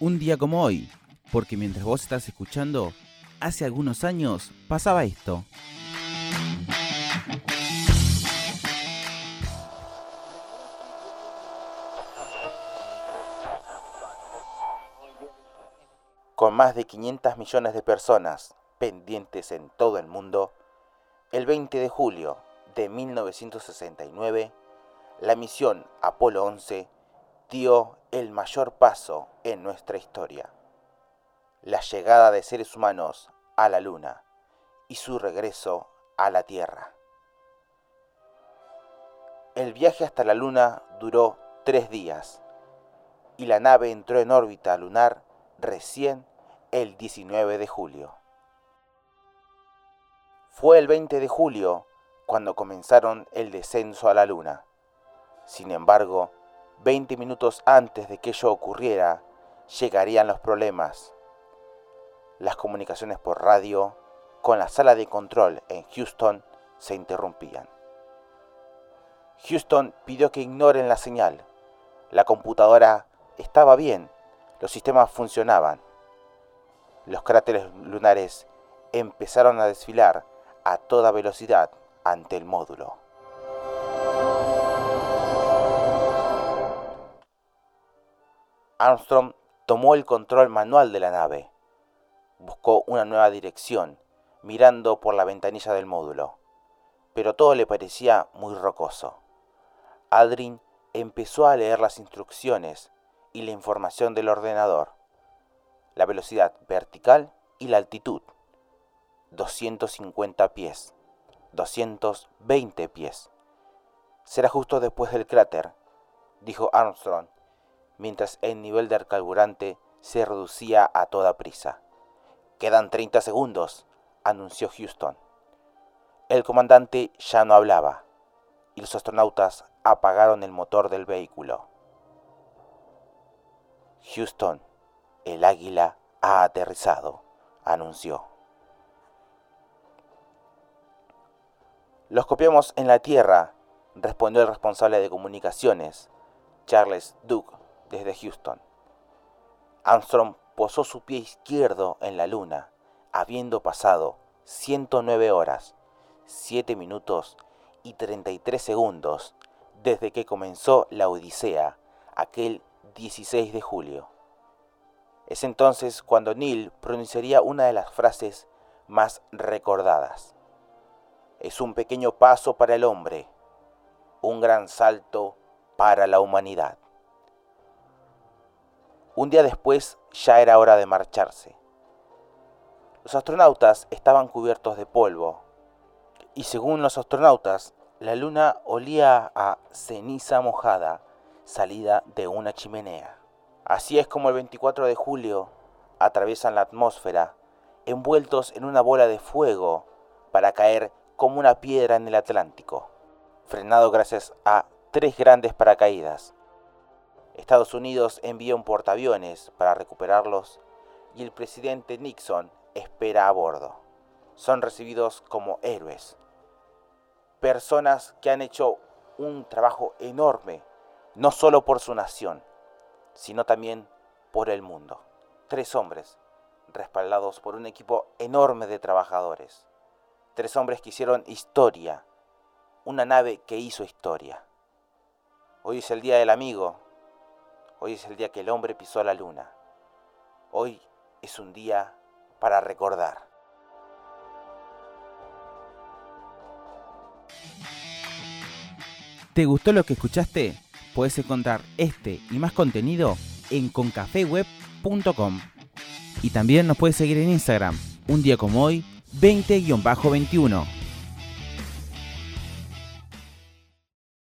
un día como hoy, porque mientras vos estás escuchando, hace algunos años pasaba esto. Con más de 500 millones de personas pendientes en todo el mundo, el 20 de julio de 1969, la misión Apolo 11 dio el mayor paso en nuestra historia, la llegada de seres humanos a la Luna y su regreso a la Tierra. El viaje hasta la Luna duró tres días y la nave entró en órbita lunar recién el 19 de julio. Fue el 20 de julio cuando comenzaron el descenso a la Luna. Sin embargo, 20 minutos antes de que ello ocurriera, llegarían los problemas. Las comunicaciones por radio con la sala de control en Houston se interrumpían. Houston pidió que ignoren la señal. La computadora estaba bien, los sistemas funcionaban. Los cráteres lunares empezaron a desfilar a toda velocidad ante el módulo. Armstrong tomó el control manual de la nave. Buscó una nueva dirección, mirando por la ventanilla del módulo. Pero todo le parecía muy rocoso. Aldrin empezó a leer las instrucciones y la información del ordenador. La velocidad vertical y la altitud. 250 pies. 220 pies. Será justo después del cráter, dijo Armstrong mientras el nivel del carburante se reducía a toda prisa. Quedan 30 segundos, anunció Houston. El comandante ya no hablaba y los astronautas apagaron el motor del vehículo. Houston, el águila ha aterrizado, anunció. Los copiamos en la Tierra, respondió el responsable de comunicaciones, Charles Duke desde Houston. Armstrong posó su pie izquierdo en la luna, habiendo pasado 109 horas, 7 minutos y 33 segundos desde que comenzó la Odisea, aquel 16 de julio. Es entonces cuando Neil pronunciaría una de las frases más recordadas. Es un pequeño paso para el hombre, un gran salto para la humanidad. Un día después ya era hora de marcharse. Los astronautas estaban cubiertos de polvo y según los astronautas, la luna olía a ceniza mojada salida de una chimenea. Así es como el 24 de julio atraviesan la atmósfera envueltos en una bola de fuego para caer como una piedra en el Atlántico, frenado gracias a tres grandes paracaídas Estados Unidos envía un portaaviones para recuperarlos y el presidente Nixon espera a bordo. Son recibidos como héroes. Personas que han hecho un trabajo enorme, no solo por su nación, sino también por el mundo. Tres hombres, respaldados por un equipo enorme de trabajadores. Tres hombres que hicieron historia, una nave que hizo historia. Hoy es el Día del Amigo, Hoy es el día que el hombre pisó la luna. Hoy es un día para recordar. ¿Te gustó lo que escuchaste? Puedes encontrar este y más contenido en concafeweb.com. Y también nos puedes seguir en Instagram, un día como hoy, 20-21.